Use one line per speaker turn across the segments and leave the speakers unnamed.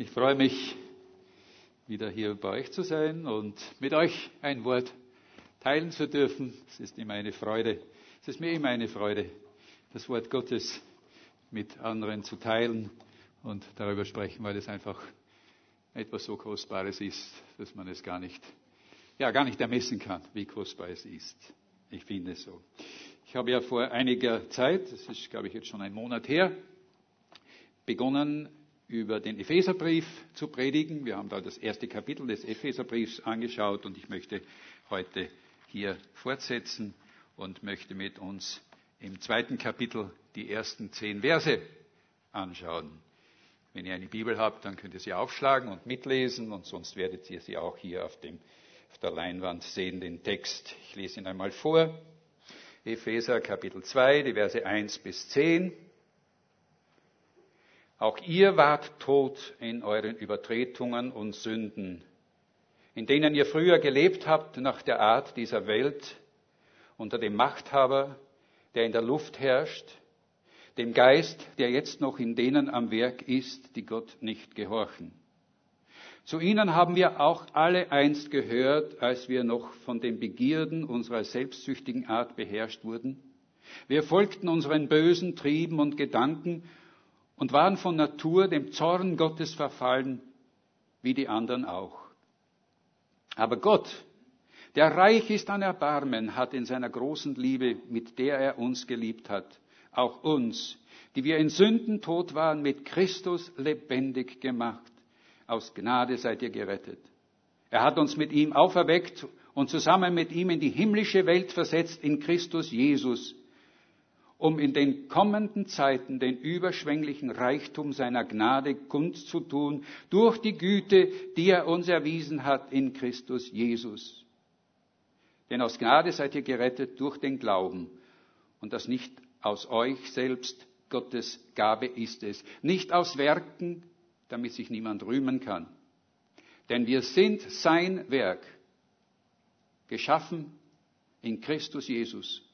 Ich freue mich, wieder hier bei euch zu sein und mit euch ein Wort teilen zu dürfen. Es ist immer eine Freude. Es ist mir immer eine Freude, das Wort Gottes mit anderen zu teilen und darüber sprechen, weil es einfach etwas so Kostbares ist, dass man es gar nicht, ja, gar nicht ermessen kann, wie kostbar es ist. Ich finde es so. Ich habe ja vor einiger Zeit, das ist, glaube ich, jetzt schon ein Monat her, begonnen, über den Epheserbrief zu predigen. Wir haben da das erste Kapitel des Epheserbriefs angeschaut und ich möchte heute hier fortsetzen und möchte mit uns im zweiten Kapitel die ersten zehn Verse anschauen. Wenn ihr eine Bibel habt, dann könnt ihr sie aufschlagen und mitlesen und sonst werdet ihr sie auch hier auf, dem, auf der Leinwand sehen, den Text. Ich lese ihn einmal vor. Epheser Kapitel 2, die Verse 1 bis 10. Auch ihr wart tot in euren Übertretungen und Sünden, in denen ihr früher gelebt habt nach der Art dieser Welt, unter dem Machthaber, der in der Luft herrscht, dem Geist, der jetzt noch in denen am Werk ist, die Gott nicht gehorchen. Zu ihnen haben wir auch alle einst gehört, als wir noch von den Begierden unserer selbstsüchtigen Art beherrscht wurden. Wir folgten unseren bösen Trieben und Gedanken und waren von Natur dem Zorn Gottes verfallen, wie die anderen auch. Aber Gott, der reich ist an Erbarmen, hat in seiner großen Liebe, mit der er uns geliebt hat, auch uns, die wir in Sünden tot waren, mit Christus lebendig gemacht. Aus Gnade seid ihr gerettet. Er hat uns mit ihm auferweckt und zusammen mit ihm in die himmlische Welt versetzt in Christus Jesus, um in den kommenden Zeiten den überschwänglichen Reichtum seiner Gnade kundzutun durch die Güte, die er uns erwiesen hat in Christus Jesus. Denn aus Gnade seid ihr gerettet durch den Glauben und das nicht aus euch selbst, Gottes Gabe ist es, nicht aus Werken, damit sich niemand rühmen kann. Denn wir sind sein Werk, geschaffen in Christus Jesus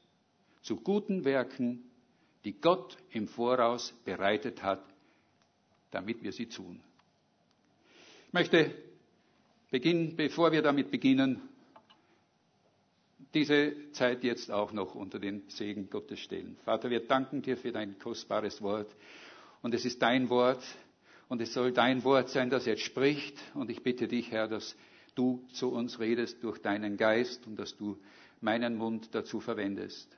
zu guten Werken, die Gott im Voraus bereitet hat, damit wir sie tun. Ich möchte beginnen, bevor wir damit beginnen, diese Zeit jetzt auch noch unter den Segen Gottes stellen. Vater, wir danken dir für dein kostbares Wort. Und es ist dein Wort. Und es soll dein Wort sein, das jetzt spricht. Und ich bitte dich, Herr, dass du zu uns redest durch deinen Geist und dass du meinen Mund dazu verwendest.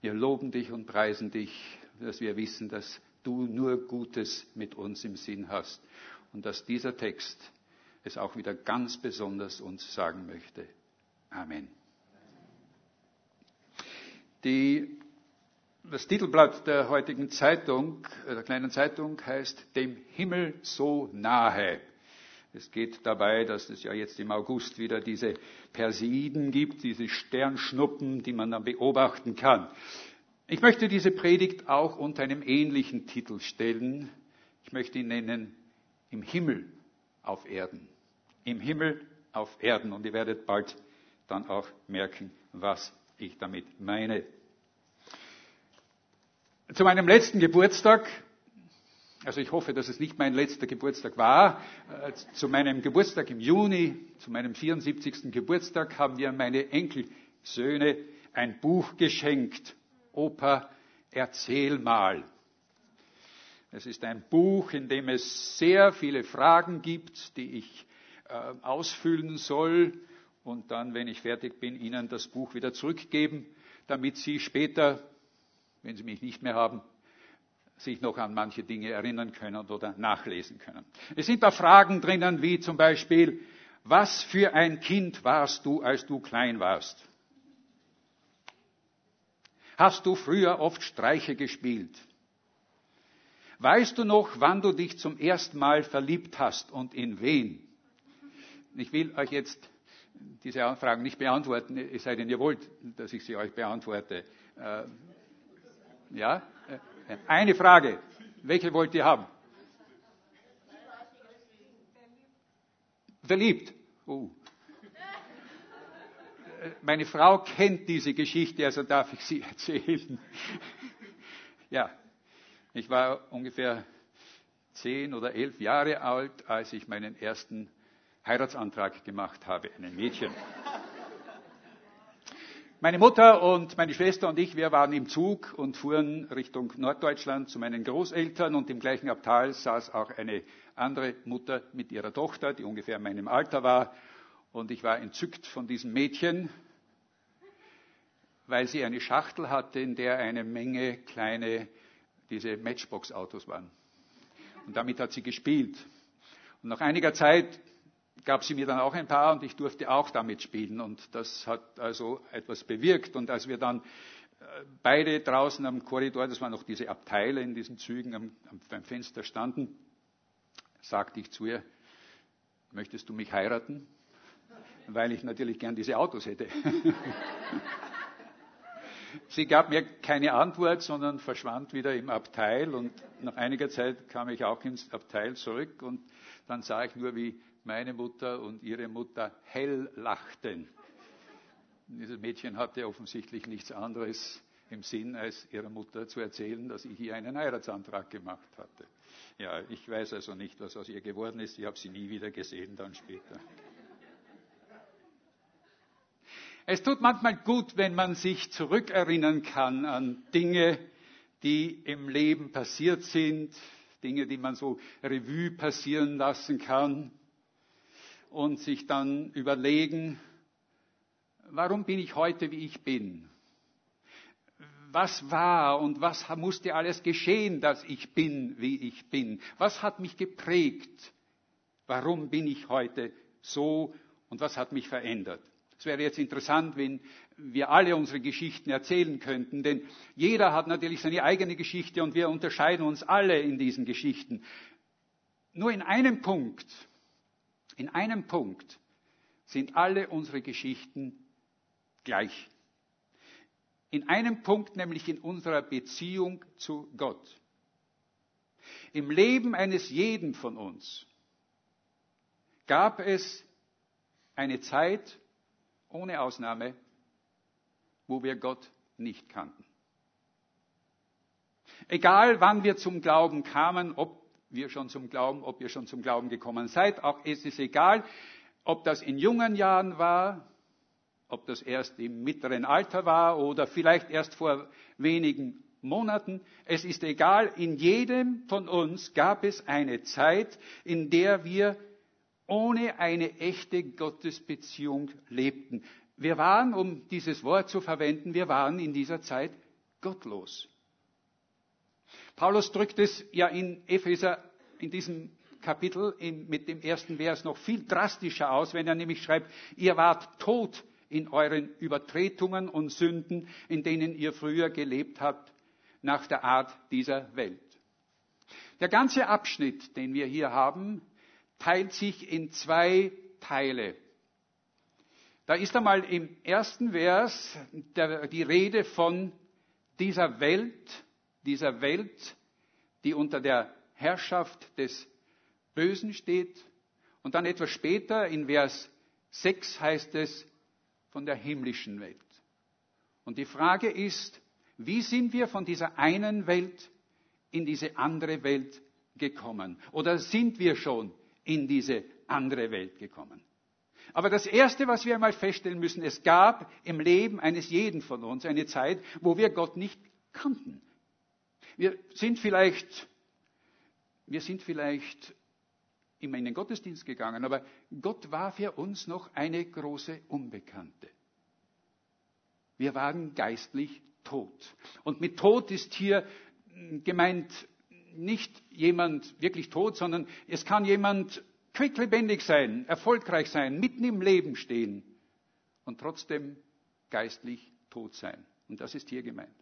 Wir loben dich und preisen dich, dass wir wissen, dass du nur Gutes mit uns im Sinn hast und dass dieser Text es auch wieder ganz besonders uns sagen möchte. Amen. Die, das Titelblatt der heutigen Zeitung, der kleinen Zeitung, heißt Dem Himmel so nahe. Es geht dabei, dass es ja jetzt im August wieder diese Perseiden gibt, diese Sternschnuppen, die man dann beobachten kann. Ich möchte diese Predigt auch unter einem ähnlichen Titel stellen. Ich möchte ihn nennen Im Himmel auf Erden. Im Himmel auf Erden. Und ihr werdet bald dann auch merken, was ich damit meine. Zu meinem letzten Geburtstag also ich hoffe, dass es nicht mein letzter Geburtstag war. Äh, zu meinem Geburtstag im Juni, zu meinem 74. Geburtstag, haben wir meine Enkelsöhne ein Buch geschenkt. Opa, erzähl mal. Es ist ein Buch, in dem es sehr viele Fragen gibt, die ich äh, ausfüllen soll und dann, wenn ich fertig bin, Ihnen das Buch wieder zurückgeben, damit Sie später, wenn Sie mich nicht mehr haben, sich noch an manche Dinge erinnern können oder nachlesen können. Es sind da Fragen drinnen wie zum Beispiel, was für ein Kind warst du, als du klein warst? Hast du früher oft Streiche gespielt? Weißt du noch, wann du dich zum ersten Mal verliebt hast und in wen? Ich will euch jetzt diese Fragen nicht beantworten, es sei denn, ihr wollt, dass ich sie euch beantworte. Äh, ja? Eine Frage. Welche wollt ihr haben? Verliebt. Uh. Meine Frau kennt diese Geschichte, also darf ich sie erzählen. ja, ich war ungefähr zehn oder elf Jahre alt, als ich meinen ersten Heiratsantrag gemacht habe, einem Mädchen. Meine Mutter und meine Schwester und ich, wir waren im Zug und fuhren Richtung Norddeutschland zu meinen Großeltern und im gleichen Abteil saß auch eine andere Mutter mit ihrer Tochter, die ungefähr in meinem Alter war. Und ich war entzückt von diesem Mädchen, weil sie eine Schachtel hatte, in der eine Menge kleine, diese Matchbox-Autos waren. Und damit hat sie gespielt. Und nach einiger Zeit gab sie mir dann auch ein paar und ich durfte auch damit spielen. Und das hat also etwas bewirkt. Und als wir dann äh, beide draußen am Korridor, das waren noch diese Abteile in diesen Zügen, am, am Fenster standen, sagte ich zu ihr, möchtest du mich heiraten? Weil ich natürlich gern diese Autos hätte. Sie gab mir keine Antwort, sondern verschwand wieder im Abteil und nach einiger Zeit kam ich auch ins Abteil zurück und dann sah ich nur, wie meine Mutter und ihre Mutter hell lachten. Dieses Mädchen hatte offensichtlich nichts anderes im Sinn, als ihrer Mutter zu erzählen, dass ich ihr einen Heiratsantrag gemacht hatte. Ja, ich weiß also nicht, was aus ihr geworden ist. Ich habe sie nie wieder gesehen dann später. Es tut manchmal gut, wenn man sich zurückerinnern kann an Dinge, die im Leben passiert sind, Dinge, die man so Revue passieren lassen kann und sich dann überlegen, warum bin ich heute, wie ich bin? Was war und was musste alles geschehen, dass ich bin, wie ich bin? Was hat mich geprägt? Warum bin ich heute so und was hat mich verändert? Es wäre jetzt interessant, wenn wir alle unsere Geschichten erzählen könnten, denn jeder hat natürlich seine eigene Geschichte und wir unterscheiden uns alle in diesen Geschichten. Nur in einem Punkt in einem Punkt sind alle unsere Geschichten gleich. In einem Punkt, nämlich in unserer Beziehung zu Gott. Im Leben eines jeden von uns gab es eine Zeit, ohne Ausnahme, wo wir Gott nicht kannten. Egal wann wir zum Glauben kamen, ob wir schon zum Glauben, ob ihr schon zum Glauben gekommen seid. Auch es ist egal, ob das in jungen Jahren war, ob das erst im mittleren Alter war oder vielleicht erst vor wenigen Monaten. Es ist egal, in jedem von uns gab es eine Zeit, in der wir ohne eine echte Gottesbeziehung lebten. Wir waren, um dieses Wort zu verwenden, wir waren in dieser Zeit gottlos. Paulus drückt es ja in Epheser in diesem Kapitel in, mit dem ersten Vers noch viel drastischer aus, wenn er nämlich schreibt, ihr wart tot in euren Übertretungen und Sünden, in denen ihr früher gelebt habt, nach der Art dieser Welt. Der ganze Abschnitt, den wir hier haben, teilt sich in zwei Teile. Da ist einmal im ersten Vers die Rede von dieser Welt, dieser Welt, die unter der Herrschaft des Bösen steht. Und dann etwas später in Vers 6 heißt es von der himmlischen Welt. Und die Frage ist, wie sind wir von dieser einen Welt in diese andere Welt gekommen? Oder sind wir schon in diese andere Welt gekommen? Aber das Erste, was wir einmal feststellen müssen, es gab im Leben eines jeden von uns eine Zeit, wo wir Gott nicht kannten. Wir sind vielleicht, wir sind vielleicht immer in den Gottesdienst gegangen, aber Gott war für uns noch eine große Unbekannte. Wir waren geistlich tot. Und mit tot ist hier gemeint nicht jemand wirklich tot, sondern es kann jemand quicklebendig sein, erfolgreich sein, mitten im Leben stehen und trotzdem geistlich tot sein. Und das ist hier gemeint.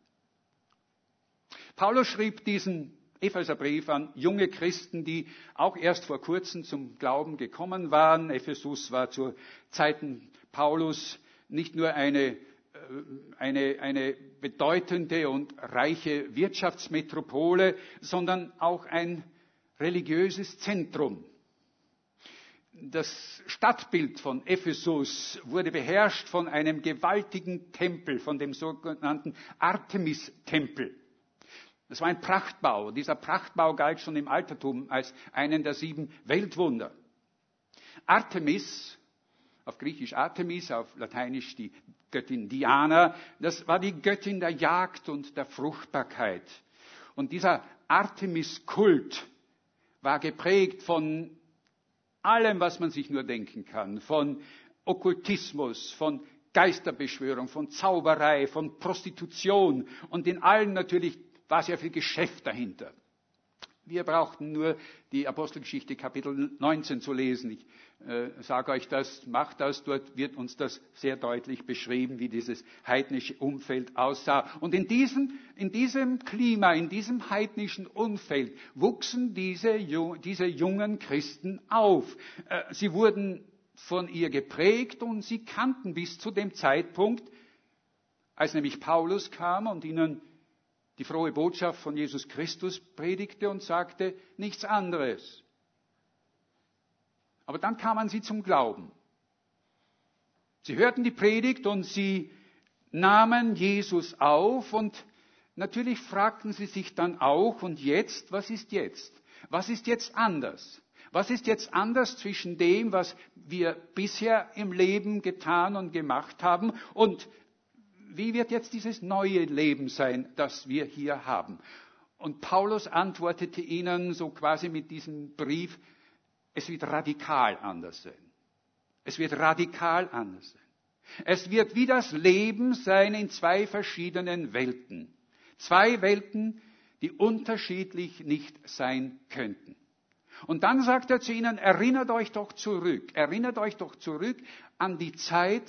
Paulus schrieb diesen Epheserbrief an junge Christen, die auch erst vor kurzem zum Glauben gekommen waren. Ephesus war zu Zeiten Paulus nicht nur eine, äh, eine, eine bedeutende und reiche Wirtschaftsmetropole, sondern auch ein religiöses Zentrum. Das Stadtbild von Ephesus wurde beherrscht von einem gewaltigen Tempel, von dem sogenannten Artemis-Tempel. Das war ein Prachtbau. Dieser Prachtbau galt schon im Altertum als einen der sieben Weltwunder. Artemis, auf Griechisch Artemis, auf Lateinisch die Göttin Diana, das war die Göttin der Jagd und der Fruchtbarkeit. Und dieser Artemis-Kult war geprägt von allem, was man sich nur denken kann, von Okkultismus, von Geisterbeschwörung, von Zauberei, von Prostitution und in allen natürlich war sehr viel Geschäft dahinter. Wir brauchten nur die Apostelgeschichte Kapitel 19 zu lesen. Ich äh, sage euch das, macht das, dort wird uns das sehr deutlich beschrieben, wie dieses heidnische Umfeld aussah. Und in diesem, in diesem Klima, in diesem heidnischen Umfeld wuchsen diese, diese jungen Christen auf. Äh, sie wurden von ihr geprägt und sie kannten bis zu dem Zeitpunkt, als nämlich Paulus kam und ihnen die frohe Botschaft von Jesus Christus predigte und sagte nichts anderes. Aber dann kamen sie zum Glauben. Sie hörten die Predigt und sie nahmen Jesus auf und natürlich fragten sie sich dann auch, und jetzt, was ist jetzt? Was ist jetzt anders? Was ist jetzt anders zwischen dem, was wir bisher im Leben getan und gemacht haben und wie wird jetzt dieses neue Leben sein, das wir hier haben? Und Paulus antwortete ihnen so quasi mit diesem Brief, es wird radikal anders sein. Es wird radikal anders sein. Es wird wie das Leben sein in zwei verschiedenen Welten. Zwei Welten, die unterschiedlich nicht sein könnten. Und dann sagt er zu ihnen, erinnert euch doch zurück, erinnert euch doch zurück an die Zeit,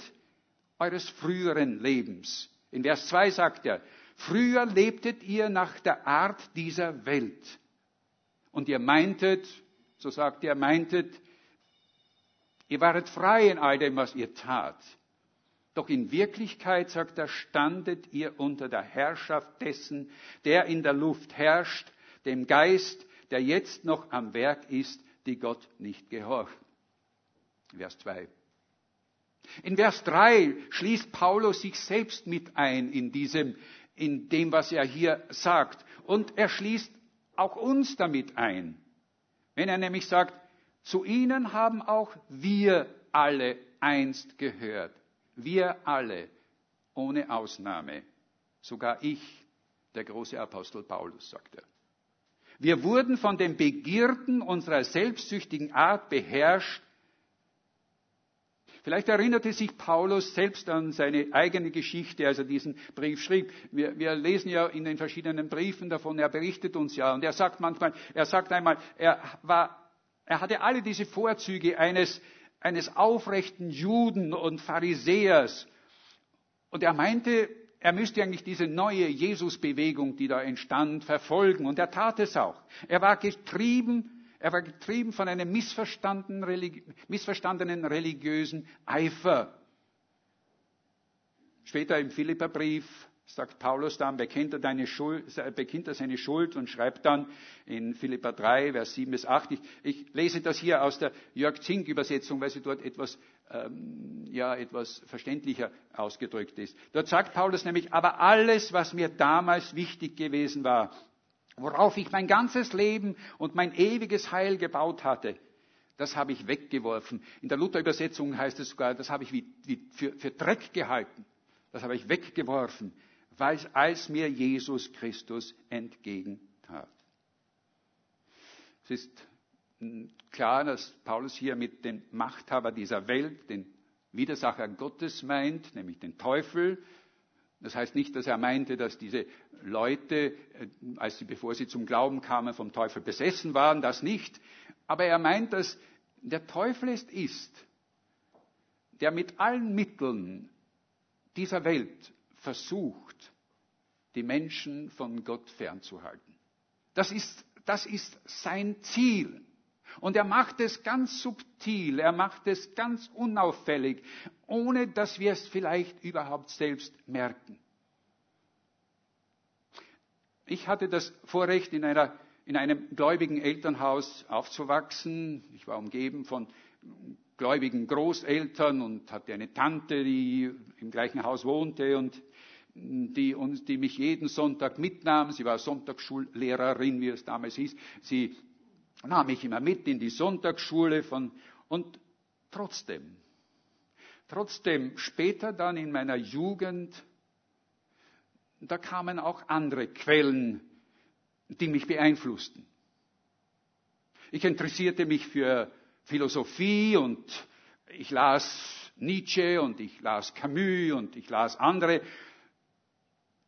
eures früheren Lebens. In Vers 2 sagt er, früher lebtet ihr nach der Art dieser Welt. Und ihr meintet, so sagt er, meintet, ihr waret frei in all dem, was ihr tat. Doch in Wirklichkeit, sagt er, standet ihr unter der Herrschaft dessen, der in der Luft herrscht, dem Geist, der jetzt noch am Werk ist, die Gott nicht gehorcht. Vers 2. In Vers 3 schließt Paulus sich selbst mit ein in diesem, in dem, was er hier sagt. Und er schließt auch uns damit ein. Wenn er nämlich sagt, zu ihnen haben auch wir alle einst gehört. Wir alle, ohne Ausnahme. Sogar ich, der große Apostel Paulus, sagt er. Wir wurden von den Begierden unserer selbstsüchtigen Art beherrscht Vielleicht erinnerte sich Paulus selbst an seine eigene Geschichte, als er diesen Brief schrieb. Wir, wir, lesen ja in den verschiedenen Briefen davon, er berichtet uns ja. Und er sagt manchmal, er sagt einmal, er war, er hatte alle diese Vorzüge eines, eines aufrechten Juden und Pharisäers. Und er meinte, er müsste eigentlich diese neue Jesusbewegung, die da entstand, verfolgen. Und er tat es auch. Er war getrieben er war getrieben von einem missverstandenen, religiösen Eifer. Später im Philipperbrief sagt Paulus dann, bekennt er, Schuld, bekennt er seine Schuld und schreibt dann in Philippa 3, Vers 7 bis 8. Ich, ich lese das hier aus der Jörg Zink Übersetzung, weil sie dort etwas, ähm, ja, etwas verständlicher ausgedrückt ist. Dort sagt Paulus nämlich, aber alles, was mir damals wichtig gewesen war, worauf ich mein ganzes Leben und mein ewiges Heil gebaut hatte, das habe ich weggeworfen. In der Luther-Übersetzung heißt es sogar, das habe ich wie, wie für, für, Dreck gehalten. Das habe ich weggeworfen, weil, als mir Jesus Christus entgegentat. Es ist hm, klar, dass Paulus hier mit dem Machthaber dieser Welt, den Widersacher Gottes meint, nämlich den Teufel, das heißt nicht, dass er meinte, dass diese Leute, äh, als sie, bevor sie zum Glauben kamen, vom Teufel besessen waren, das nicht. Aber er meint, dass der Teufel es ist, der mit allen Mitteln dieser Welt versucht, die Menschen von Gott fernzuhalten. Das ist, das ist sein Ziel. Und er macht es ganz subtil, er macht es ganz unauffällig, ohne dass wir es vielleicht überhaupt selbst merken. Ich hatte das Vorrecht, in, einer, in einem gläubigen Elternhaus aufzuwachsen. Ich war umgeben von gläubigen Großeltern und hatte eine Tante, die im gleichen Haus wohnte. Und die, uns, die mich jeden Sonntag mitnahm. Sie war Sonntagsschullehrerin, wie es damals hieß. Sie nahm mich immer mit in die Sonntagsschule von, und trotzdem, trotzdem später dann in meiner Jugend, da kamen auch andere Quellen, die mich beeinflussten. Ich interessierte mich für Philosophie und ich las Nietzsche und ich las Camus und ich las andere.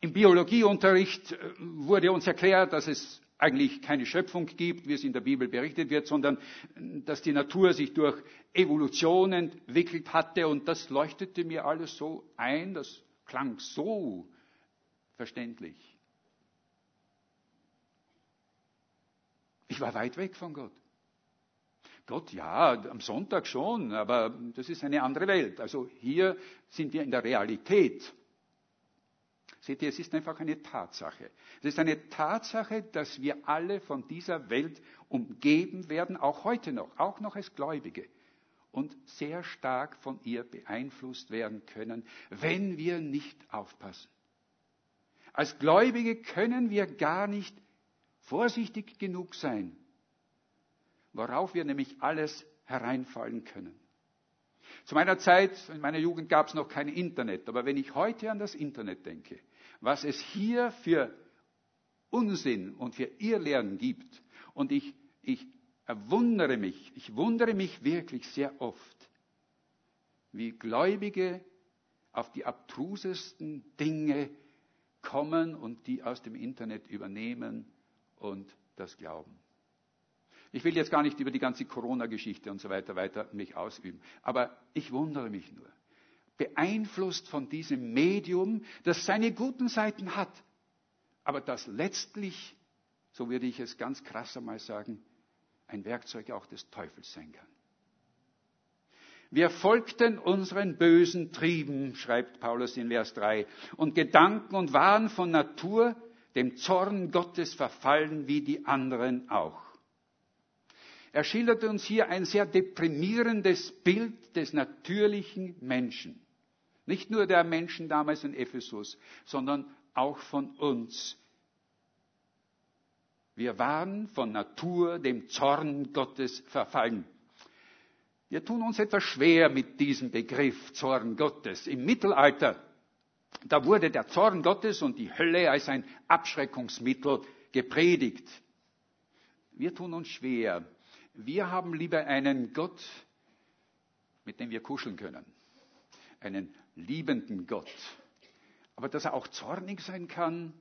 Im Biologieunterricht äh, wurde uns erklärt, dass es eigentlich keine Schöpfung gibt, wie es in der Bibel berichtet wird, sondern äh, dass die Natur sich durch Evolution entwickelt hatte und das leuchtete mir alles so ein, das klang so verständlich. Ich war weit weg von Gott. Gott, ja, am Sonntag schon, aber das ist eine andere Welt. Also hier sind wir in der Realität. Seht ihr, es ist einfach eine Tatsache. Es ist eine Tatsache, dass wir alle von dieser Welt umgeben werden, auch heute noch, auch noch als Gläubige, und sehr stark von ihr beeinflusst werden können, wenn wir nicht aufpassen. Als Gläubige können wir gar nicht vorsichtig genug sein, worauf wir nämlich alles hereinfallen können. Zu meiner Zeit, in meiner Jugend gab es noch kein Internet, aber wenn ich heute an das Internet denke, was es hier für Unsinn und für Irrlernen gibt, und ich, ich wundere mich, ich wundere mich wirklich sehr oft, wie Gläubige auf die abtrusesten Dinge kommen und die aus dem Internet übernehmen und das glauben. Ich will jetzt gar nicht über die ganze Corona-Geschichte und so weiter weiter mich ausüben, aber ich wundere mich nur. Beeinflusst von diesem Medium, das seine guten Seiten hat, aber das letztlich, so würde ich es ganz krass einmal sagen, ein Werkzeug auch des Teufels sein kann. Wir folgten unseren bösen Trieben, schreibt Paulus in Vers 3, und Gedanken und waren von Natur dem Zorn Gottes verfallen wie die anderen auch. Er schildert uns hier ein sehr deprimierendes Bild des natürlichen Menschen. Nicht nur der Menschen damals in Ephesus, sondern auch von uns. Wir waren von Natur dem Zorn Gottes verfallen. Wir tun uns etwas schwer mit diesem Begriff Zorn Gottes. Im Mittelalter, da wurde der Zorn Gottes und die Hölle als ein Abschreckungsmittel gepredigt. Wir tun uns schwer. Wir haben lieber einen Gott, mit dem wir kuscheln können. Einen liebenden Gott. Aber dass er auch zornig sein kann,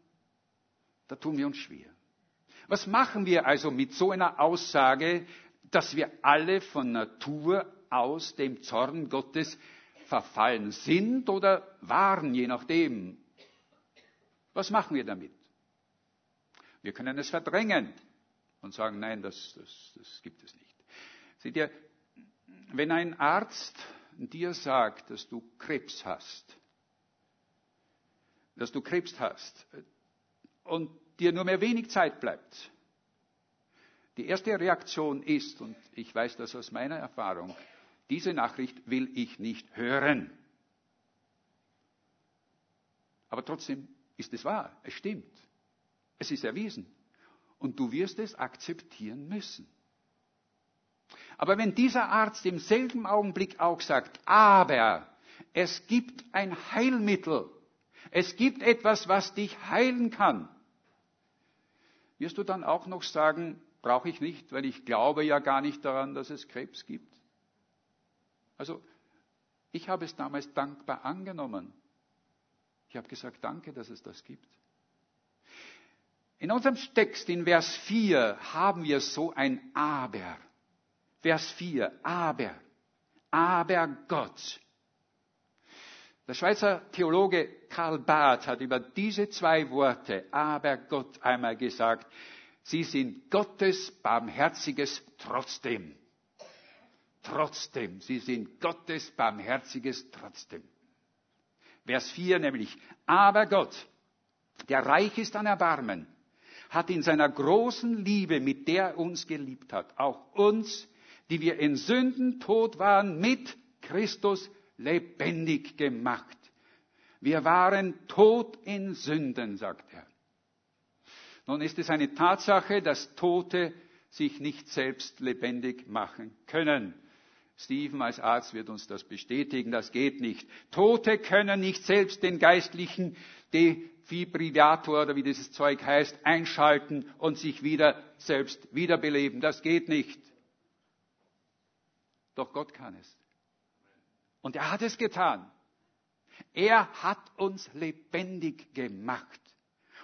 da tun wir uns schwer. Was machen wir also mit so einer Aussage, dass wir alle von Natur aus dem Zorn Gottes verfallen sind oder waren, je nachdem? Was machen wir damit? Wir können es verdrängen und sagen, nein, das, das, das gibt es nicht. Seht ihr, wenn ein Arzt dir sagt, dass du Krebs hast, dass du Krebs hast und dir nur mehr wenig Zeit bleibt, die erste Reaktion ist, und ich weiß das aus meiner Erfahrung, diese Nachricht will ich nicht hören. Aber trotzdem ist es wahr, es stimmt, es ist erwiesen und du wirst es akzeptieren müssen. Aber wenn dieser Arzt im selben Augenblick auch sagt, aber es gibt ein Heilmittel, es gibt etwas, was dich heilen kann, wirst du dann auch noch sagen, brauche ich nicht, weil ich glaube ja gar nicht daran, dass es Krebs gibt. Also, ich habe es damals dankbar angenommen. Ich habe gesagt, danke, dass es das gibt. In unserem Text in Vers 4 haben wir so ein Aber. Vers 4, aber, aber Gott. Der Schweizer Theologe Karl Barth hat über diese zwei Worte, aber Gott, einmal gesagt, sie sind Gottes barmherziges trotzdem. Trotzdem, sie sind Gottes barmherziges trotzdem. Vers 4 nämlich, aber Gott, der reich ist an Erbarmen, hat in seiner großen Liebe, mit der er uns geliebt hat, auch uns, die wir in Sünden tot waren, mit Christus lebendig gemacht. Wir waren tot in Sünden, sagt er. Nun ist es eine Tatsache, dass Tote sich nicht selbst lebendig machen können. Stephen als Arzt wird uns das bestätigen, das geht nicht. Tote können nicht selbst den geistlichen Defibrillator oder wie dieses Zeug heißt, einschalten und sich wieder selbst wiederbeleben. Das geht nicht. Doch Gott kann es. Und er hat es getan. Er hat uns lebendig gemacht.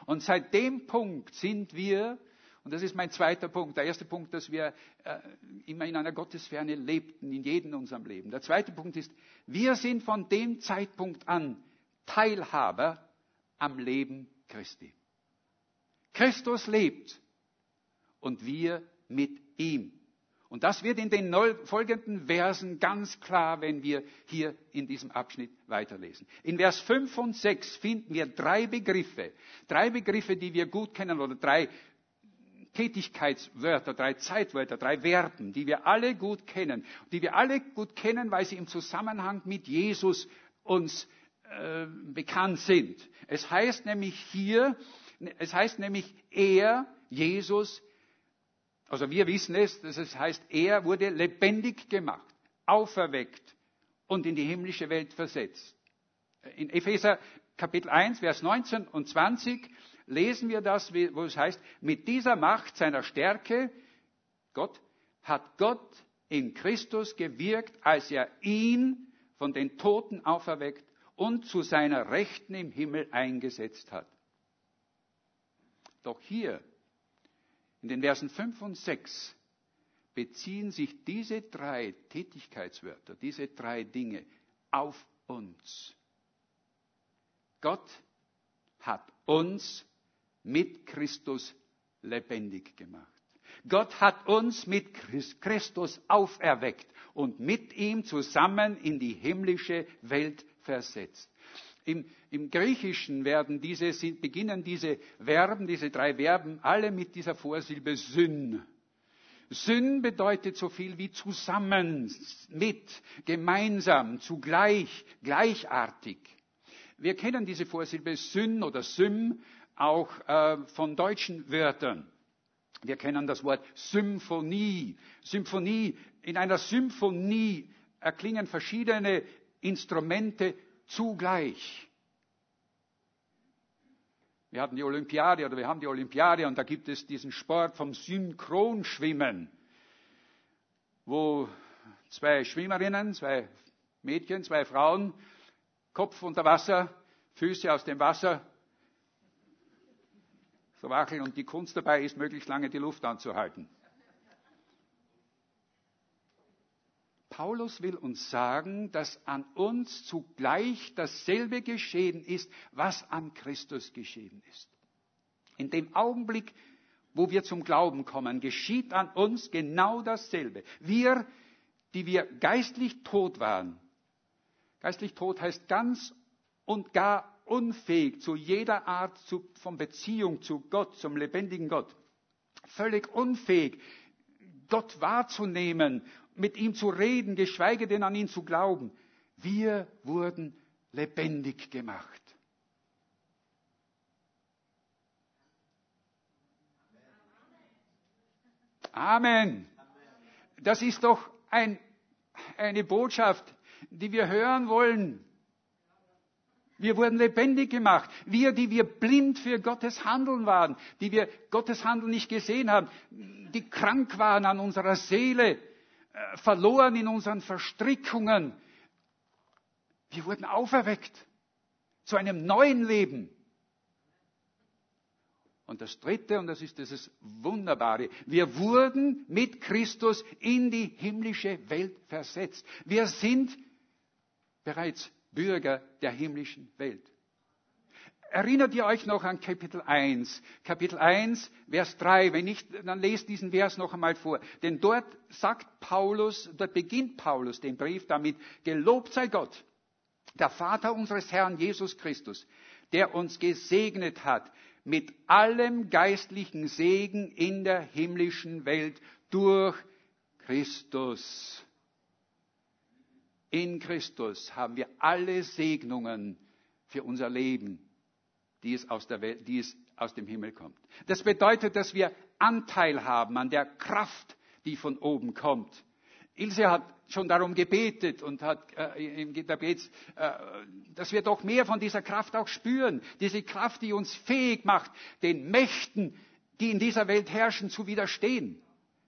Und seit dem Punkt sind wir und das ist mein zweiter Punkt. Der erste Punkt, dass wir äh, immer in einer Gottesferne lebten, in jedem unserem Leben. Der zweite Punkt ist, wir sind von dem Zeitpunkt an Teilhaber am Leben Christi. Christus lebt und wir mit ihm. Und das wird in den folgenden Versen ganz klar, wenn wir hier in diesem Abschnitt weiterlesen. In Vers 5 und 6 finden wir drei Begriffe, drei Begriffe, die wir gut kennen, oder drei Tätigkeitswörter, drei Zeitwörter, drei Verben, die wir alle gut kennen, die wir alle gut kennen, weil sie im Zusammenhang mit Jesus uns äh, bekannt sind. Es heißt nämlich hier, es heißt nämlich er, Jesus, also wir wissen es, dass es heißt, er wurde lebendig gemacht, auferweckt und in die himmlische Welt versetzt. In Epheser Kapitel 1, Vers 19 und 20 lesen wir das, wo es heißt, mit dieser Macht seiner Stärke, Gott, hat Gott in Christus gewirkt, als er ihn von den Toten auferweckt und zu seiner Rechten im Himmel eingesetzt hat. Doch hier, in den Versen 5 und 6, beziehen sich diese drei Tätigkeitswörter, diese drei Dinge auf uns. Gott hat uns mit Christus lebendig gemacht. Gott hat uns mit Christus auferweckt und mit ihm zusammen in die himmlische Welt versetzt. Im, Im, Griechischen werden diese, beginnen diese Verben, diese drei Verben, alle mit dieser Vorsilbe Syn. Syn bedeutet so viel wie zusammen, mit, gemeinsam, zugleich, gleichartig. Wir kennen diese Vorsilbe Syn oder Sym auch äh, von deutschen Wörtern. Wir kennen das Wort Symphonie. Symphonie. In einer Symphonie erklingen verschiedene Instrumente zugleich. Wir hatten die Olympiade oder wir haben die Olympiade und da gibt es diesen Sport vom Synchronschwimmen, wo zwei Schwimmerinnen, zwei Mädchen, zwei Frauen, Kopf unter Wasser, Füße aus dem Wasser verwackeln und die Kunst dabei ist, möglichst lange die Luft anzuhalten. Paulus will uns sagen, dass an uns zugleich dasselbe geschehen ist, was an Christus geschehen ist. In dem Augenblick, wo wir zum Glauben kommen, geschieht an uns genau dasselbe. Wir, die wir geistlich tot waren, geistlich tot heißt ganz und gar unfähig zu jeder Art zu, von Beziehung zu Gott, zum lebendigen Gott. Völlig unfähig, Gott wahrzunehmen, mit ihm zu reden, geschweige denn an ihn zu glauben. Wir wurden lebendig gemacht. Amen. Das ist doch ein, eine Botschaft, die wir hören wollen. Wir wurden lebendig gemacht. Wir, die wir blind für Gottes Handeln waren, die wir Gottes Handeln nicht gesehen haben, die krank waren an unserer Seele, verloren in unseren Verstrickungen. Wir wurden auferweckt zu einem neuen Leben. Und das Dritte, und das ist dieses Wunderbare, wir wurden mit Christus in die himmlische Welt versetzt. Wir sind bereits Bürger der himmlischen Welt. Erinnert ihr euch noch an Kapitel 1? Kapitel 1, Vers 3. Wenn nicht, dann lest diesen Vers noch einmal vor. Denn dort sagt Paulus, dort beginnt Paulus den Brief damit, gelobt sei Gott, der Vater unseres Herrn Jesus Christus, der uns gesegnet hat mit allem geistlichen Segen in der himmlischen Welt durch Christus in Christus haben wir alle Segnungen für unser Leben, die es aus, der Welt, die es aus dem Himmel kommt. Das bedeutet, dass wir Anteil haben an der Kraft, die von oben kommt. Ilse hat schon darum gebetet und hat, äh, da geht's, äh, dass wir doch mehr von dieser Kraft auch spüren. Diese Kraft, die uns fähig macht, den Mächten, die in dieser Welt herrschen, zu widerstehen.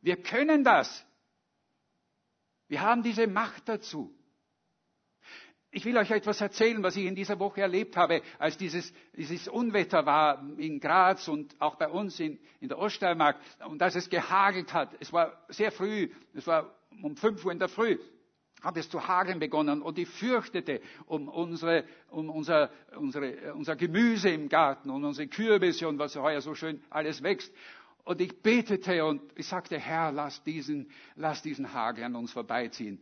Wir können das. Wir haben diese Macht dazu. Ich will euch etwas erzählen, was ich in dieser Woche erlebt habe, als dieses, dieses Unwetter war in Graz und auch bei uns in, in der Oststeiermark und als es gehagelt hat. Es war sehr früh, es war um 5 Uhr in der Früh, hat es zu hageln begonnen und ich fürchtete um, unsere, um unser, unsere, unser Gemüse im Garten und unsere Kürbisse und was heuer so schön alles wächst. Und ich betete und ich sagte, Herr, lass diesen, lass diesen Hagel an uns vorbeiziehen.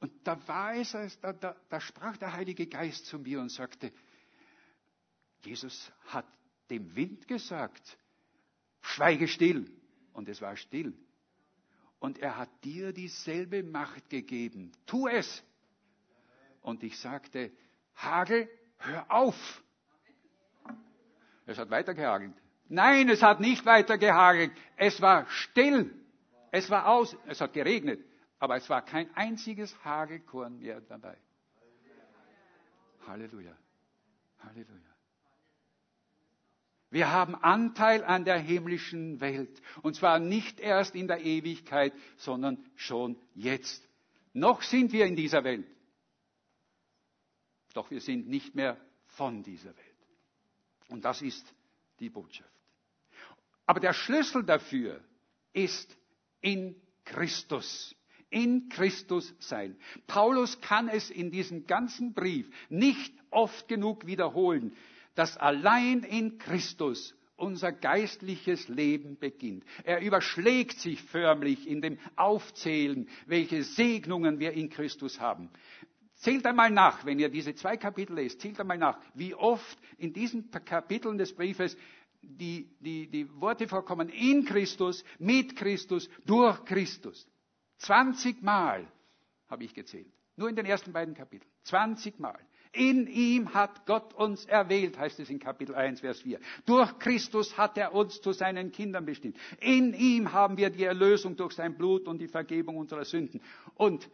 Und da war es, da, da, da sprach der Heilige Geist zu mir und sagte, Jesus hat dem Wind gesagt, schweige still. Und es war still. Und er hat dir dieselbe Macht gegeben. Tu es. Und ich sagte, Hagel, hör auf. Es hat weiter gehagelt. Nein, es hat nicht weiter gehagelt. Es war still. Es war aus. Es hat geregnet. Aber es war kein einziges Hagelkorn mehr dabei. Halleluja. Halleluja. Wir haben Anteil an der himmlischen Welt. Und zwar nicht erst in der Ewigkeit, sondern schon jetzt. Noch sind wir in dieser Welt. Doch wir sind nicht mehr von dieser Welt. Und das ist die Botschaft. Aber der Schlüssel dafür ist in Christus in Christus sein. Paulus kann es in diesem ganzen Brief nicht oft genug wiederholen, dass allein in Christus unser geistliches Leben beginnt. Er überschlägt sich förmlich in dem Aufzählen, welche Segnungen wir in Christus haben. Zählt einmal nach, wenn ihr diese zwei Kapitel lest, zählt einmal nach, wie oft in diesen Kapiteln des Briefes die, die, die Worte vorkommen in Christus, mit Christus, durch Christus. 20 Mal habe ich gezählt. Nur in den ersten beiden Kapiteln. 20 Mal. In ihm hat Gott uns erwählt, heißt es in Kapitel 1, Vers 4. Durch Christus hat er uns zu seinen Kindern bestimmt. In ihm haben wir die Erlösung durch sein Blut und die Vergebung unserer Sünden. Und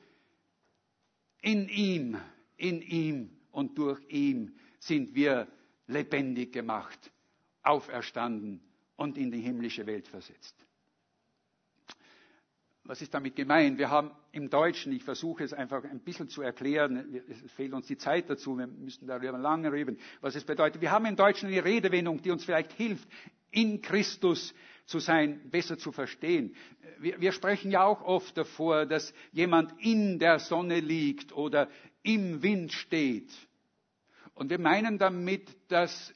in ihm, in ihm und durch ihm sind wir lebendig gemacht, auferstanden und in die himmlische Welt versetzt. Was ist damit gemeint? Wir haben im Deutschen, ich versuche es einfach ein bisschen zu erklären, es fehlt uns die Zeit dazu, wir müssen darüber lange reden, was es bedeutet. Wir haben im Deutschen eine Redewendung, die uns vielleicht hilft, in Christus zu sein, besser zu verstehen. Wir, wir sprechen ja auch oft davor, dass jemand in der Sonne liegt oder im Wind steht. Und wir meinen damit, dass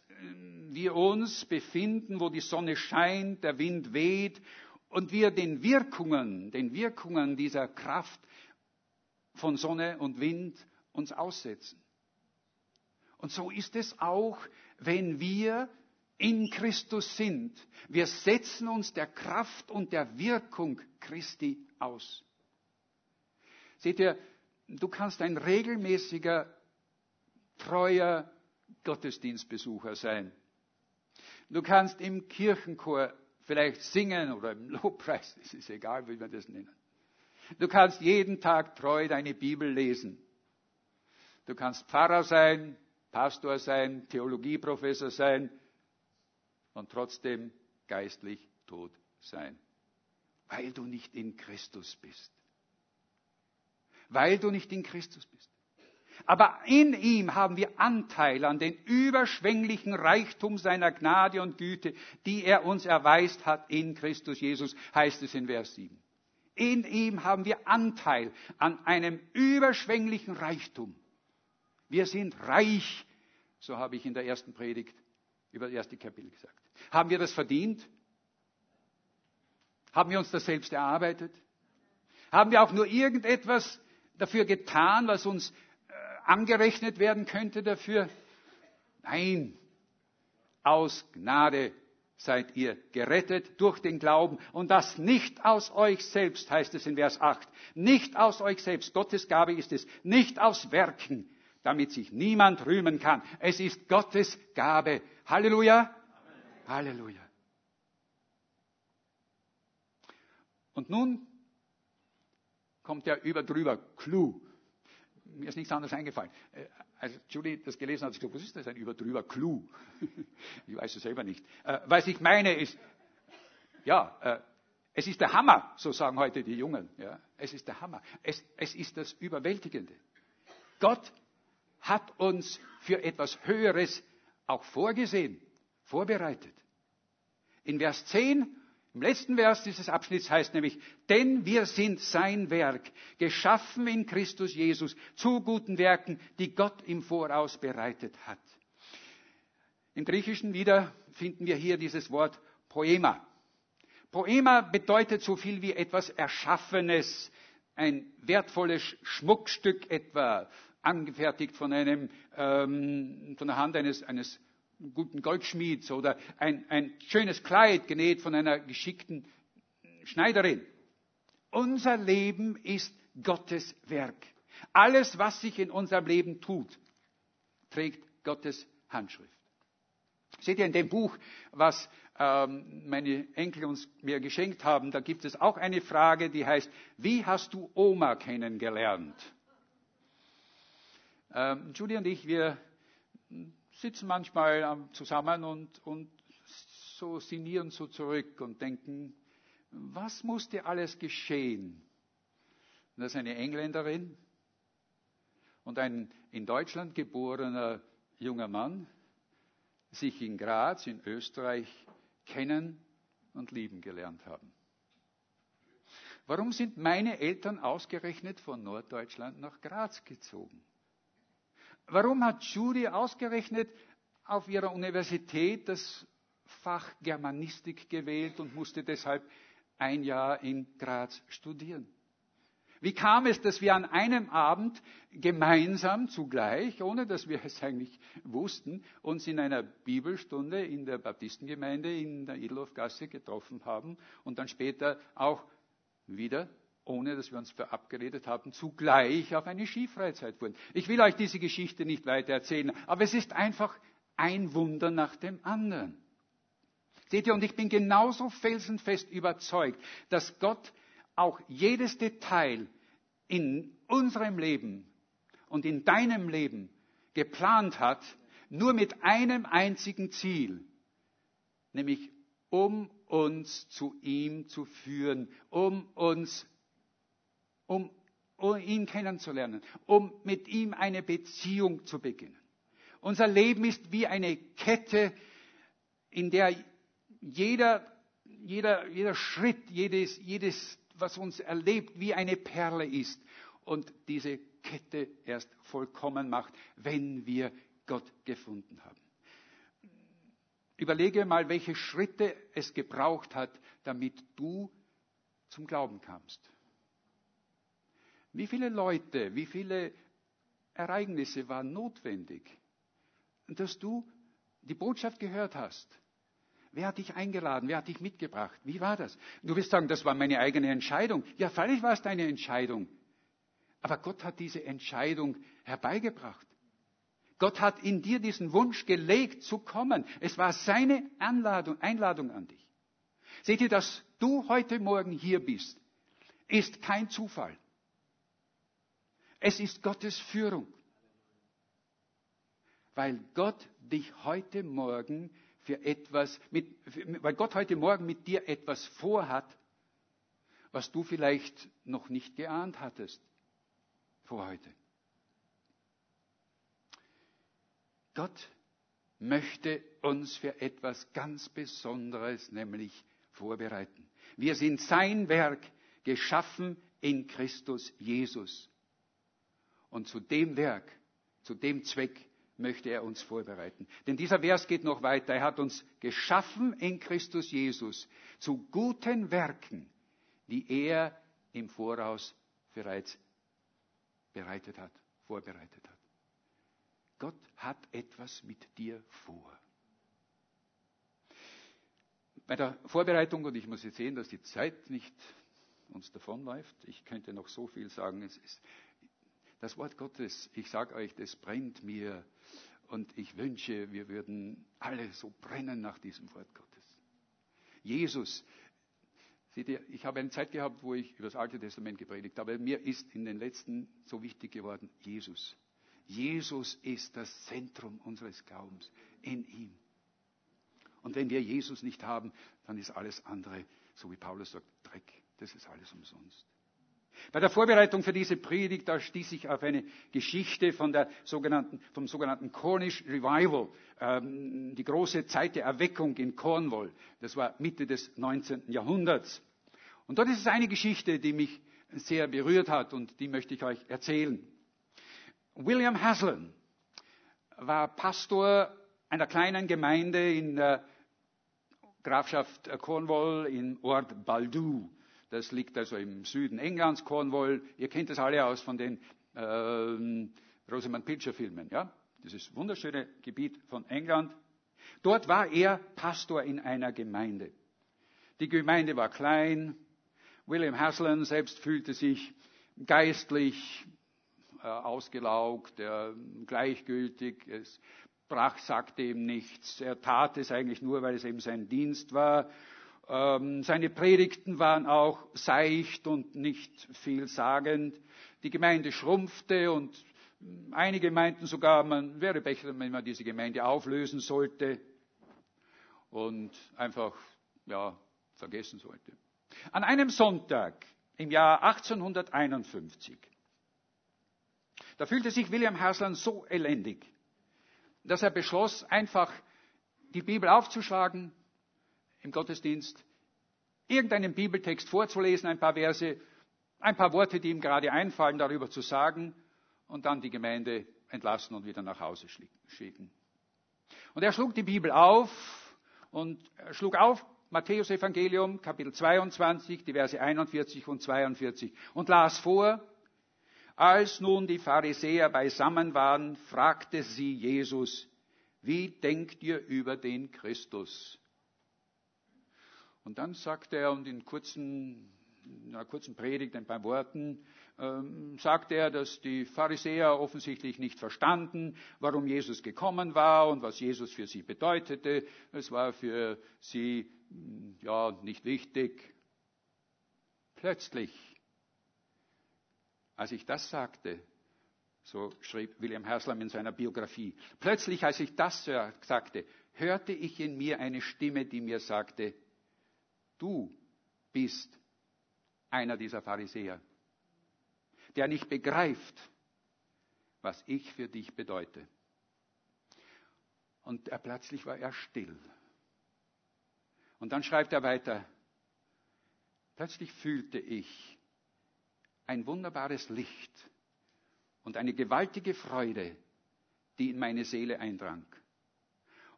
wir uns befinden, wo die Sonne scheint, der Wind weht und wir den Wirkungen, den Wirkungen dieser Kraft von Sonne und Wind uns aussetzen. Und so ist es auch, wenn wir in Christus sind. Wir setzen uns der Kraft und der Wirkung Christi aus. Seht ihr, du kannst ein regelmäßiger, treuer Gottesdienstbesucher sein. Du kannst im Kirchenchor vielleicht singen oder im Lobpreis, es ist egal, wie wir das nennen. Du kannst jeden Tag treu deine Bibel lesen. Du kannst Pfarrer sein, Pastor sein, Theologieprofessor sein und trotzdem geistlich tot sein, weil du nicht in Christus bist. Weil du nicht in Christus bist. Aber in ihm haben wir Anteil an den überschwänglichen Reichtum seiner Gnade und Güte, die er uns erweist hat in Christus Jesus, heißt es in Vers 7. In ihm haben wir Anteil an einem überschwänglichen Reichtum. Wir sind reich, so habe ich in der ersten Predigt über das erste Kapitel gesagt. Haben wir das verdient? Haben wir uns das selbst erarbeitet? Haben wir auch nur irgendetwas dafür getan, was uns angerechnet werden könnte dafür? Nein, aus Gnade seid ihr gerettet durch den Glauben und das nicht aus euch selbst, heißt es in Vers 8. Nicht aus euch selbst. Gottes Gabe ist es. Nicht aus Werken, damit sich niemand rühmen kann. Es ist Gottes Gabe. Halleluja. Amen. Halleluja. Und nun kommt der über drüber Clou. Mir ist nichts anderes eingefallen. Äh, als Julie das gelesen hat, ich gesagt, was ist das, ein über drüber Clou? ich weiß es selber nicht. Äh, was ich meine ist, ja, äh, es ist der Hammer, so sagen heute die Jungen. Ja, es ist der Hammer. Es, es ist das Überwältigende. Gott hat uns für etwas Höheres auch vorgesehen, vorbereitet. In Vers 10 im letzten Vers dieses Abschnitts heißt nämlich, denn wir sind sein Werk, geschaffen in Christus Jesus zu guten Werken, die Gott im Voraus bereitet hat. Im Griechischen wieder finden wir hier dieses Wort Poema. Poema bedeutet so viel wie etwas Erschaffenes, ein wertvolles Schmuckstück etwa, angefertigt von einem, ähm, von der Hand eines, eines guten Goldschmieds oder ein, ein schönes Kleid genäht von einer geschickten Schneiderin. Unser Leben ist Gottes Werk. Alles, was sich in unserem Leben tut, trägt Gottes Handschrift. Seht ihr in dem Buch, was ähm, meine Enkel uns mir geschenkt haben, da gibt es auch eine Frage, die heißt, wie hast du Oma kennengelernt? Ähm, Julie und ich, wir sitzen manchmal zusammen und, und so sinnieren so zurück und denken, was musste alles geschehen? dass eine Engländerin und ein in Deutschland geborener junger Mann sich in Graz in Österreich kennen und lieben gelernt haben. Warum sind meine Eltern ausgerechnet von Norddeutschland nach Graz gezogen? Warum hat Judy ausgerechnet auf ihrer Universität das Fach Germanistik gewählt und musste deshalb ein Jahr in Graz studieren? Wie kam es, dass wir an einem Abend gemeinsam zugleich, ohne dass wir es eigentlich wussten, uns in einer Bibelstunde in der Baptistengemeinde in der Edelhofgasse getroffen haben und dann später auch wieder ohne dass wir uns verabredet haben, zugleich auf eine Skifreizeit fuhren. Ich will euch diese Geschichte nicht weiter erzählen, aber es ist einfach ein Wunder nach dem anderen. Seht ihr, und ich bin genauso felsenfest überzeugt, dass Gott auch jedes Detail in unserem Leben und in deinem Leben geplant hat, nur mit einem einzigen Ziel, nämlich um uns zu ihm zu führen, um uns um, um ihn kennenzulernen, um mit ihm eine Beziehung zu beginnen. Unser Leben ist wie eine Kette, in der jeder, jeder, jeder Schritt, jedes, jedes, was uns erlebt, wie eine Perle ist und diese Kette erst vollkommen macht, wenn wir Gott gefunden haben. Überlege mal, welche Schritte es gebraucht hat, damit du zum Glauben kamst. Wie viele Leute, wie viele Ereignisse waren notwendig, dass du die Botschaft gehört hast? Wer hat dich eingeladen? Wer hat dich mitgebracht? Wie war das? Du wirst sagen, das war meine eigene Entscheidung. Ja, freilich war es deine Entscheidung. Aber Gott hat diese Entscheidung herbeigebracht. Gott hat in dir diesen Wunsch gelegt zu kommen. Es war seine Anladung, Einladung an dich. Seht ihr, dass du heute Morgen hier bist, ist kein Zufall. Es ist Gottes Führung. Weil Gott dich heute Morgen für etwas, mit, weil Gott heute Morgen mit dir etwas vorhat, was du vielleicht noch nicht geahnt hattest vor heute. Gott möchte uns für etwas ganz Besonderes, nämlich vorbereiten. Wir sind sein Werk, geschaffen in Christus Jesus. Und zu dem Werk, zu dem Zweck möchte er uns vorbereiten. Denn dieser Vers geht noch weiter. Er hat uns geschaffen in Christus Jesus zu guten Werken, die er im Voraus bereits bereitet hat, vorbereitet hat. Gott hat etwas mit dir vor. Bei der Vorbereitung, und ich muss jetzt sehen, dass die Zeit nicht uns davonläuft, ich könnte noch so viel sagen, es ist Das Wort Gottes, ich sage euch, das brennt mir. Und ich wünsche, wir würden alle so brennen nach diesem Wort Gottes. Jesus, seht ihr, ich habe eine Zeit gehabt, wo ich über das Alte Testament gepredigt habe. Mir ist in den letzten so wichtig geworden, Jesus. Jesus ist das Zentrum unseres Glaubens in ihm. Und wenn wir Jesus nicht haben, dann ist alles andere, so wie Paulus sagt, Dreck. Das ist alles umsonst. Bei der Vorbereitung für diese Predigt, da stieß ich auf eine Geschichte von der sogenannten, vom sogenannten Cornish Revival, ähm, die große Zeit der Erweckung in Cornwall. Das war Mitte des 19. Jahrhunderts. Und dort ist es eine Geschichte, die mich sehr berührt hat und die möchte ich euch erzählen. William Haslam war Pastor einer kleinen Gemeinde in der Grafschaft Cornwall im Ort Baldu. Das liegt also im Süden Englands, Cornwall. Ihr kennt das alle aus von den äh, Rosamund Pilcher Filmen, ja? Dieses wunderschöne Gebiet von England. Dort war er Pastor in einer Gemeinde. Die Gemeinde war klein. William Haslam selbst fühlte sich geistlich äh, ausgelaugt, äh, gleichgültig. Es brach, sagte ihm nichts. Er tat es eigentlich nur, weil es eben sein Dienst war. Ähm, seine Predigten waren auch seicht und nicht vielsagend. Die Gemeinde schrumpfte und einige meinten sogar, man wäre besser, wenn man diese Gemeinde auflösen sollte und einfach ja, vergessen sollte. An einem Sonntag im Jahr 1851, da fühlte sich William Haslan so elendig, dass er beschloss, einfach die Bibel aufzuschlagen im Gottesdienst, irgendeinen Bibeltext vorzulesen, ein paar Verse, ein paar Worte, die ihm gerade einfallen, darüber zu sagen und dann die Gemeinde entlassen und wieder nach Hause schicken. Und er schlug die Bibel auf und schlug auf Matthäus Evangelium, Kapitel 22, die Verse 41 und 42 und las vor, als nun die Pharisäer beisammen waren, fragte sie Jesus, wie denkt ihr über den Christus? Und dann sagt er, und in, kurzen, in einer kurzen Predigt, ein paar Worten, ähm, sagt er, dass die Pharisäer offensichtlich nicht verstanden, warum Jesus gekommen war und was Jesus für sie bedeutete. Es war für sie hm, ja nicht wichtig. Plötzlich, als ich das sagte, so schrieb William Haslam in seiner Biografie, plötzlich, als ich das sagte, hörte ich in mir eine Stimme, die mir sagte, Du bist einer dieser Pharisäer, der nicht begreift, was ich für dich bedeute. Und er, plötzlich war er still. Und dann schreibt er weiter, plötzlich fühlte ich ein wunderbares Licht und eine gewaltige Freude, die in meine Seele eindrang.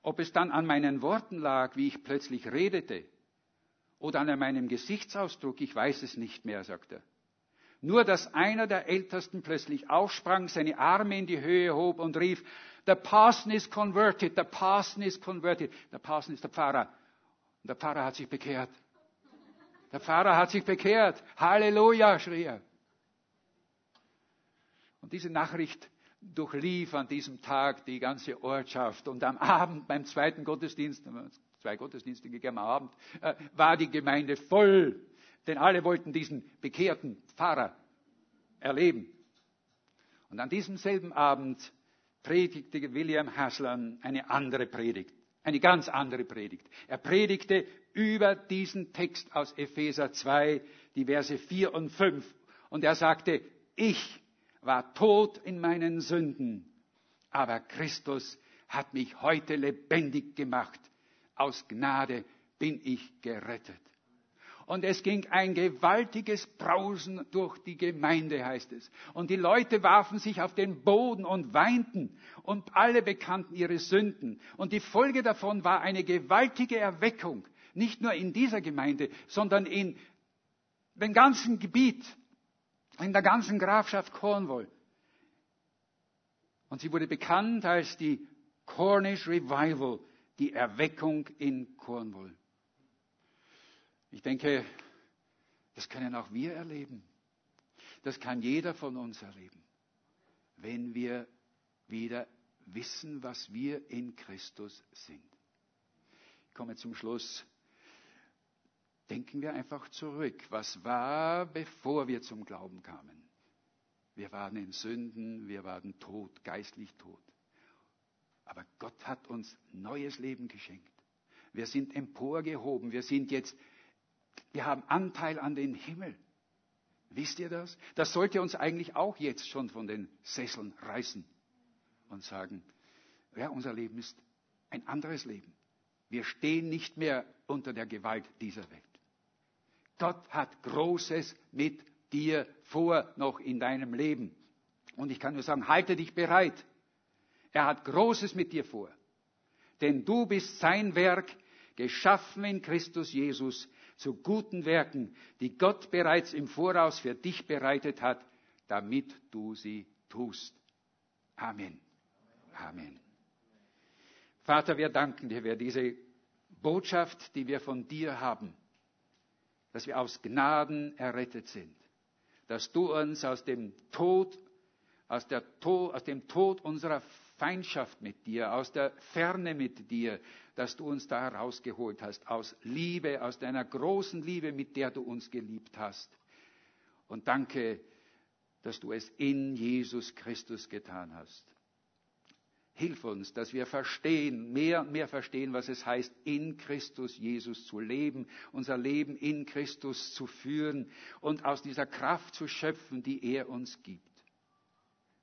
Ob es dann an meinen Worten lag, wie ich plötzlich redete, oder an meinem Gesichtsausdruck, ich weiß es nicht mehr, sagt er. Nur, dass einer der Ältesten plötzlich aufsprang, seine Arme in die Höhe hob und rief, The Parson is converted, the Parson is converted. Der Parson ist der Pfarrer. Und der Pfarrer hat sich bekehrt. Der Pfarrer hat sich bekehrt. Halleluja, schrie er. Und diese Nachricht durchlief an diesem Tag die ganze Ortschaft. Und am Abend beim zweiten Gottesdienst, zwei Gottesdienste gegeben am Abend, äh, war die Gemeinde voll, denn alle wollten diesen bekehrten Pfarrer erleben. Und an diesem selben Abend predigte William Haslan eine andere Predigt, eine ganz andere Predigt. Er predigte über diesen Text aus Epheser 2, die Verse 4 und 5. Und er sagte, ich war tot in meinen Sünden, aber Christus hat mich heute lebendig gemacht aus Gnade bin ich gerettet. Und es ging ein gewaltiges Brausen durch die Gemeinde, heißt es. Und die Leute warfen sich auf den Boden und weinten und alle bekannten ihre Sünden. Und die Folge davon war eine gewaltige Erweckung, nicht nur in dieser Gemeinde, sondern in dem ganzen Gebiet, in der ganzen Grafschaft Cornwall. Und sie wurde bekannt als die Cornish Revival, die Erweckung in Cornwall. Ich denke, das können auch wir erleben. Das kann jeder von uns erleben.
wenn wir wieder wissen, was wir in Christus sind. Ich komme zum Schluss. Denken wir einfach zurück. Was war, bevor wir zum Glauben kamen? Wir waren in Sünden, wir waren tot, geistlich tot. Aber Gott hat uns neues Leben geschenkt. Wir sind emporgehoben, wir sind jetzt, wir haben Anteil an den Himmel. Wisst ihr das? Das sollte uns eigentlich auch jetzt schon von den Sesseln reißen und sagen, ja, unser Leben ist ein anderes Leben. Wir stehen nicht mehr unter der Gewalt dieser Welt. Gott hat Großes mit dir vor noch in deinem Leben. Und ich kann nur sagen, halte dich bereit. Er hat Großes mit dir vor. Denn du bist sein Werk, geschaffen in Christus Jesus zu guten Werken, die Gott bereits im Voraus für dich bereitet hat, damit du sie tust. Amen. Amen. Vater, wir danken dir für diese Botschaft, die wir von dir haben, dass wir aus Gnaden errettet sind, dass du uns aus dem Tod, aus, Tod, aus dem Tod unserer Feindschaft mit dir, aus der Ferne mit dir, dass du uns da herausgeholt hast, aus Liebe, aus deiner großen Liebe, mit der du uns geliebt hast. Und danke, dass du es in Jesus Christus getan hast. Hilf uns, dass wir verstehen, mehr und mehr verstehen, was es heißt, in Christus Jesus zu leben, unser Leben in Christus zu führen und aus dieser Kraft zu schöpfen, die er uns gibt.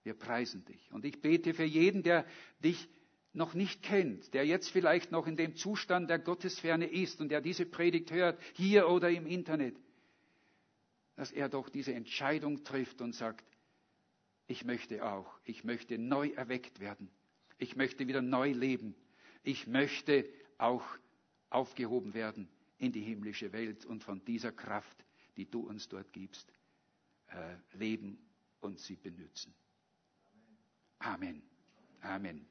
Wir preisen dich. Und ich bete für jeden, der dich noch nicht kennt, der jetzt vielleicht noch in dem Zustand der Gottesferne ist und der diese Predigt hört, hier oder im Internet, dass er doch diese Entscheidung trifft und sagt, ich möchte auch, ich möchte neu erweckt werden, ich möchte wieder neu leben, ich möchte auch aufgehoben werden in die himmlische Welt und von dieser Kraft, die du uns dort gibst, äh, leben und sie benützen. Amen. Amen.